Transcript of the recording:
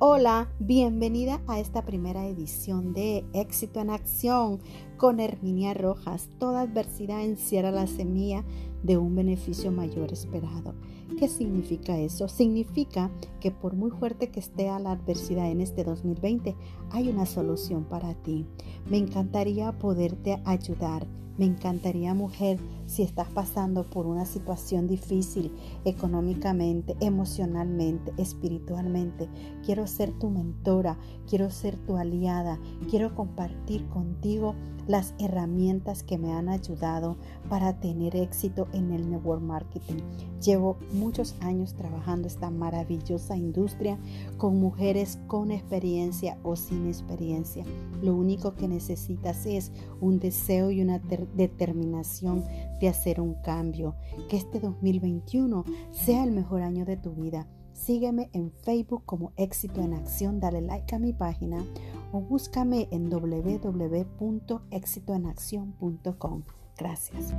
Hola, bienvenida a esta primera edición de Éxito en Acción con Herminia Rojas. Toda adversidad encierra la semilla de un beneficio mayor esperado. ¿Qué significa eso? Significa que por muy fuerte que esté la adversidad en este 2020, hay una solución para ti. Me encantaría poderte ayudar me encantaría, mujer, si estás pasando por una situación difícil económicamente, emocionalmente, espiritualmente. Quiero ser tu mentora, quiero ser tu aliada, quiero compartir contigo las herramientas que me han ayudado para tener éxito en el network marketing. Llevo muchos años trabajando esta maravillosa industria con mujeres con experiencia o sin experiencia. Lo único que necesitas es un deseo y una determinación de hacer un cambio. Que este 2021 sea el mejor año de tu vida. Sígueme en Facebook como Éxito en Acción, dale like a mi página o búscame en www.exitoenacción.com. Gracias.